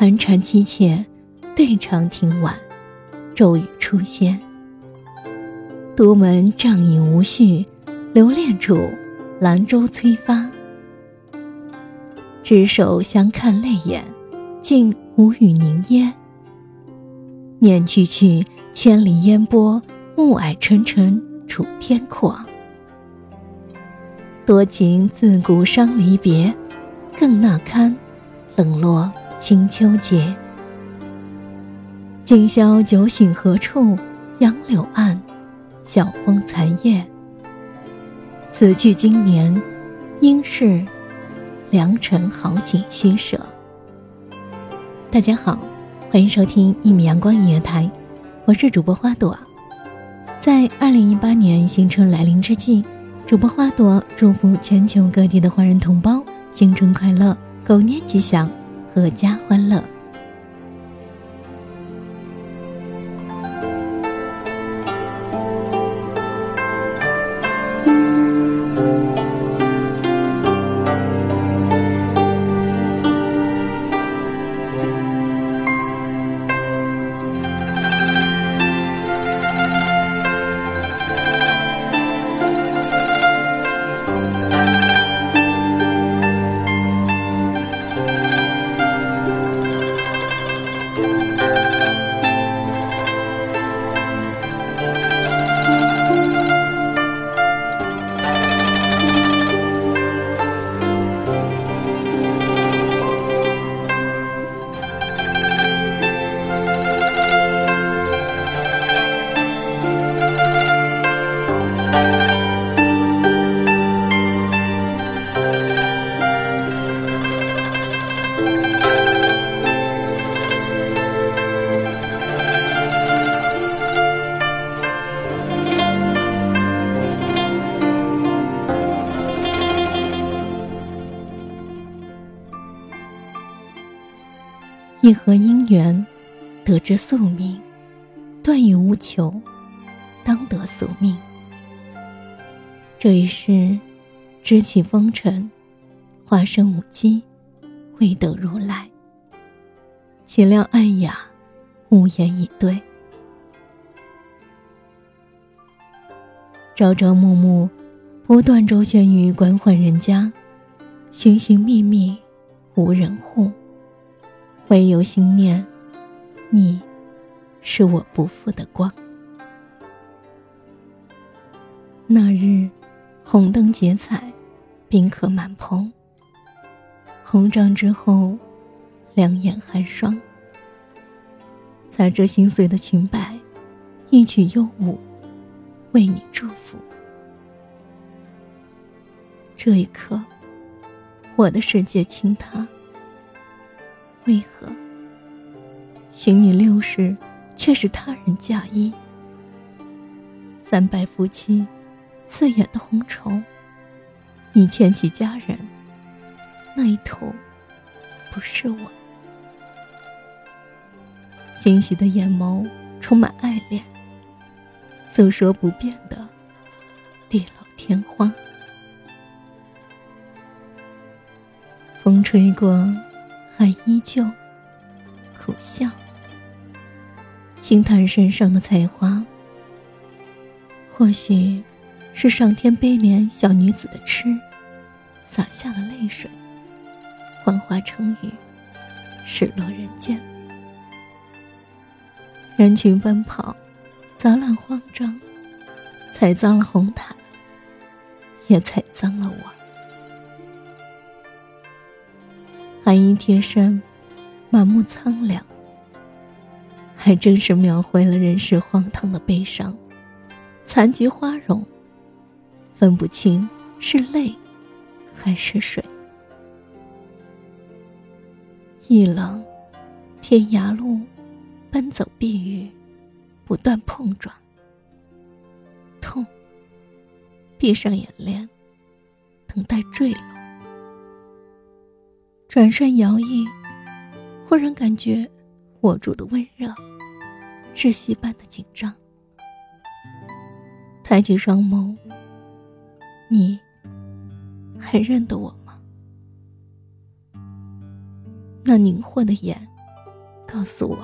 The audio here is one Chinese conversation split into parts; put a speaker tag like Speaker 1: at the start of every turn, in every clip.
Speaker 1: 寒蝉凄切，对长亭晚，骤雨初歇。独门帐饮无绪，留恋处，兰舟催发。执手相看泪眼，竟无语凝噎。念去去，千里烟波，暮霭沉沉楚天阔。多情自古伤离别，更那堪冷落。清秋节，今宵酒醒何处？杨柳岸，晓风残月。此去经年，应是良辰好景虚设。大家好，欢迎收听一米阳光音乐台，我是主播花朵。在二零一八年新春来临之际，主播花朵祝福全球各地的华人同胞新春快乐，狗年吉祥。阖家欢乐。一合姻缘，得之宿命；断与无求，当得宿命。这一世，知起风尘，化身舞姬，会得如来。岂料暗哑，无言以对。朝朝暮暮，不断周旋于官宦人家，寻寻觅觅，无人护。唯有心念，你，是我不负的光。那日，红灯结彩，宾客满棚。红帐之后，两眼寒霜。踩着心碎的裙摆，一曲幽舞，为你祝福。这一刻，我的世界倾塌。为何？寻你六世，却是他人嫁衣。三百夫妻。刺眼的红绸，你牵起家人，那一头不是我。欣喜的眼眸充满爱恋，诉说不变的地老天荒。风吹过，还依旧苦笑，轻叹身上的才华，或许。是上天悲怜小女子的痴，洒下了泪水，幻化成雨，失落人间。人群奔跑，杂乱慌张，踩脏了红毯，也踩脏了我。寒衣贴身，满目苍凉，还真是描绘了人世荒唐的悲伤。残菊花容。分不清是泪还是水。一冷，天涯路，奔走避雨，不断碰撞。痛。闭上眼帘，等待坠落。转身摇曳，忽然感觉握住的温热，窒息般的紧张。抬起双眸。你还认得我吗？那凝惑的眼告诉我，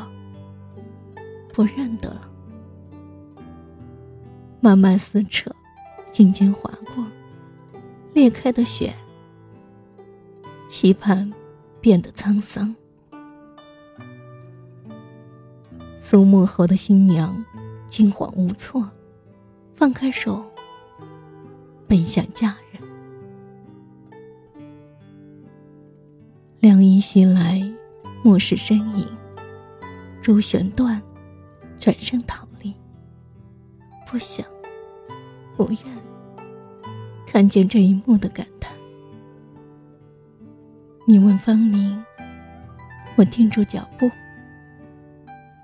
Speaker 1: 不认得了。慢慢撕扯，心间划过，裂开的雪，期盼变得沧桑。苏幕后的新娘惊慌无措，放开手。奔向家人，凉意袭来，目视身影，珠旋断，转身逃离。不想，不愿看见这一幕的感叹。你问方明，我定住脚步，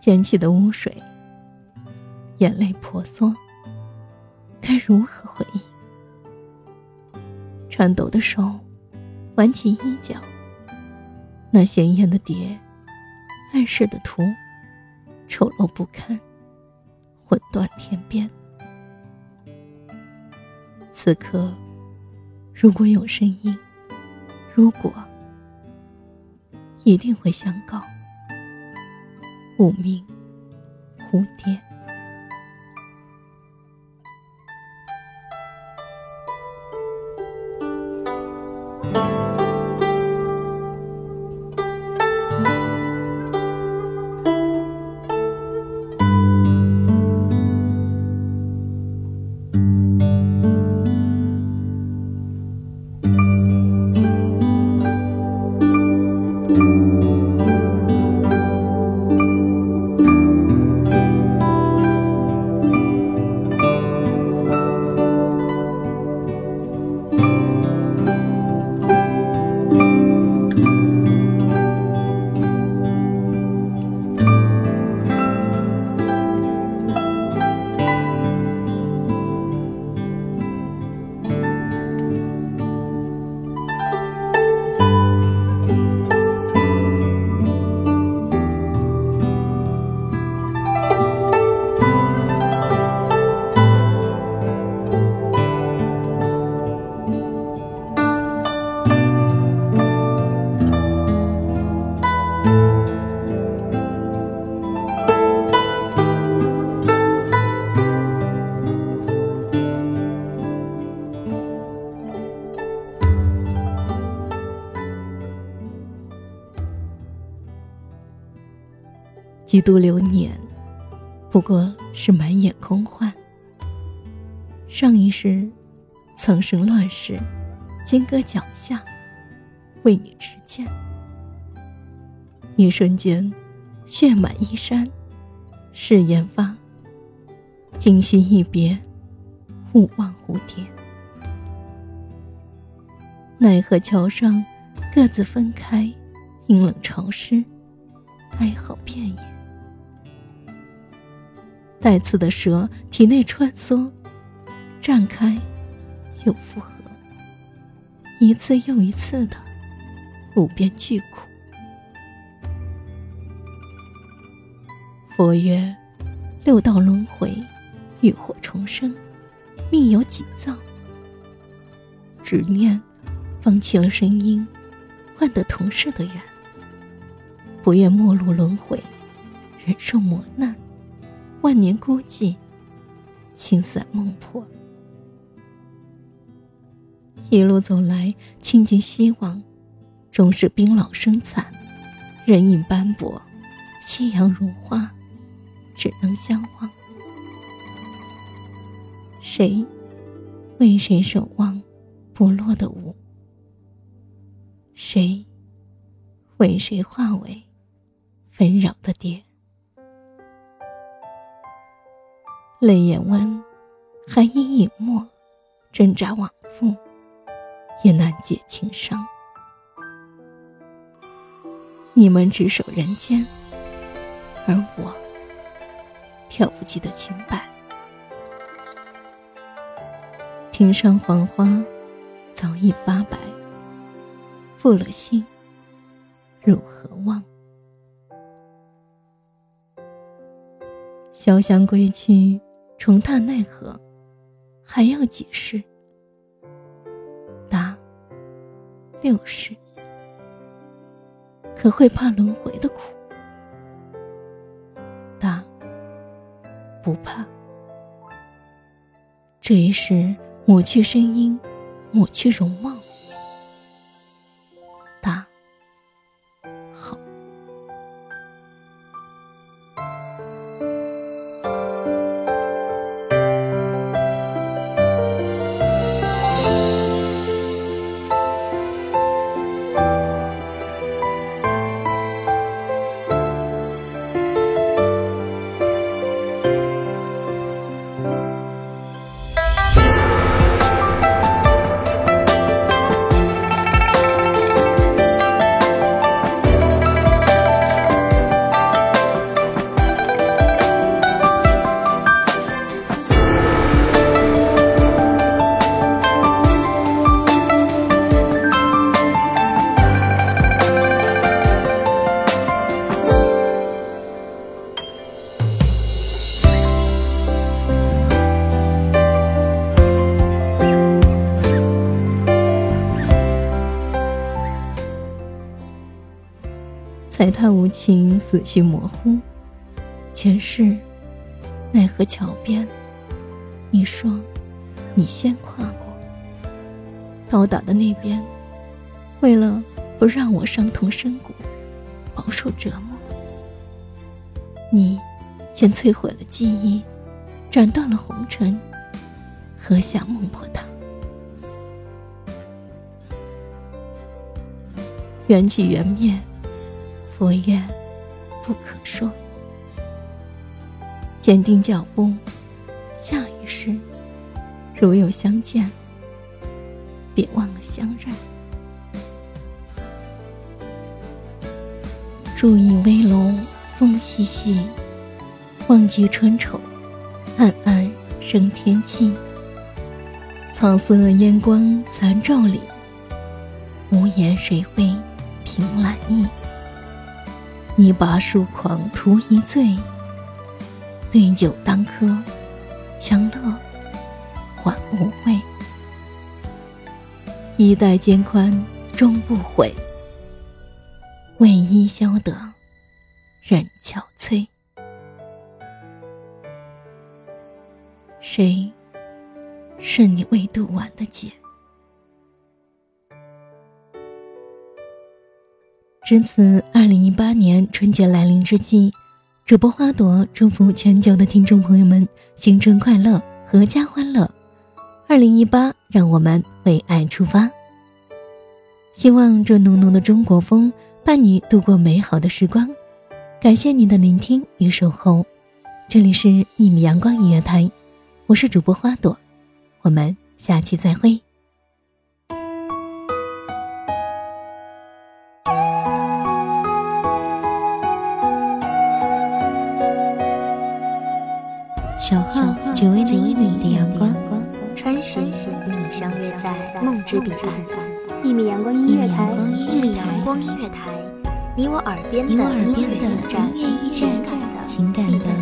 Speaker 1: 溅起的污水，眼泪婆娑，该如何回应？颤抖的手，挽起衣角。那鲜艳的蝶，暗示的图，丑陋不堪，魂断天边。此刻，如果有声音，如果，一定会相告。无名蝴蝶。几度流年，不过是满眼空幻。上一世曾生乱世，金戈脚下，为你持剑。一瞬间，血满衣衫，誓言发。今夕一别，勿忘蝴蝶。奈何桥上，各自分开，阴冷潮湿，哀嚎遍野。带刺的蛇体内穿梭，绽开，又复合，一次又一次的无边巨苦。佛曰：六道轮回。浴火重生，命由己造。执念，放弃了声音，换得同事的缘。不愿末路轮回，忍受磨难，万年孤寂，心散梦破。一路走来，倾尽希望，终是冰老生残，人影斑驳，夕阳如画，只能相望。谁为谁守望不落的舞？谁为谁化为纷扰的蝶？泪眼温，寒衣隐没，挣扎往复，也难解情伤。你们只守人间，而我跳不起的裙摆。庭上黄花早已发白，负了心，如何忘？潇湘归去，重踏奈何？还要几世？答：六世。可会怕轮回的苦？答：不怕。这一世。抹去声音，抹去容貌。踩踏无情，思绪模糊。前世，奈何桥边？你说，你先跨过。到达的那边，为了不让我伤痛深谷，饱受折磨，你先摧毁了记忆，斩断了红尘，喝下孟婆汤。缘起缘灭。我愿不可说，坚定脚步，下一世如有相见，别忘了相认。注意危楼风细细，忘极春愁，暗暗生天际。草色烟光残照里，无言谁会凭栏意？你把疏狂图一醉，对酒当歌，强乐还无味。衣带渐宽终不悔，为伊消得人憔悴。谁是你未渡完的劫？值此二零一八年春节来临之际，主播花朵祝福全球的听众朋友们新春快乐，阖家欢乐，二零一八，让我们为爱出发。希望这浓浓的中国风伴你度过美好的时光。感谢您的聆听与守候，这里是《一米阳光音乐台》，我是主播花朵，我们下期再会。
Speaker 2: 小号只为那一米的阳光，
Speaker 3: 穿行与你相约在梦之彼岸。一米阳光音乐台，一米阳光音乐台，你我耳边的音乐驿站，
Speaker 2: 情感的避风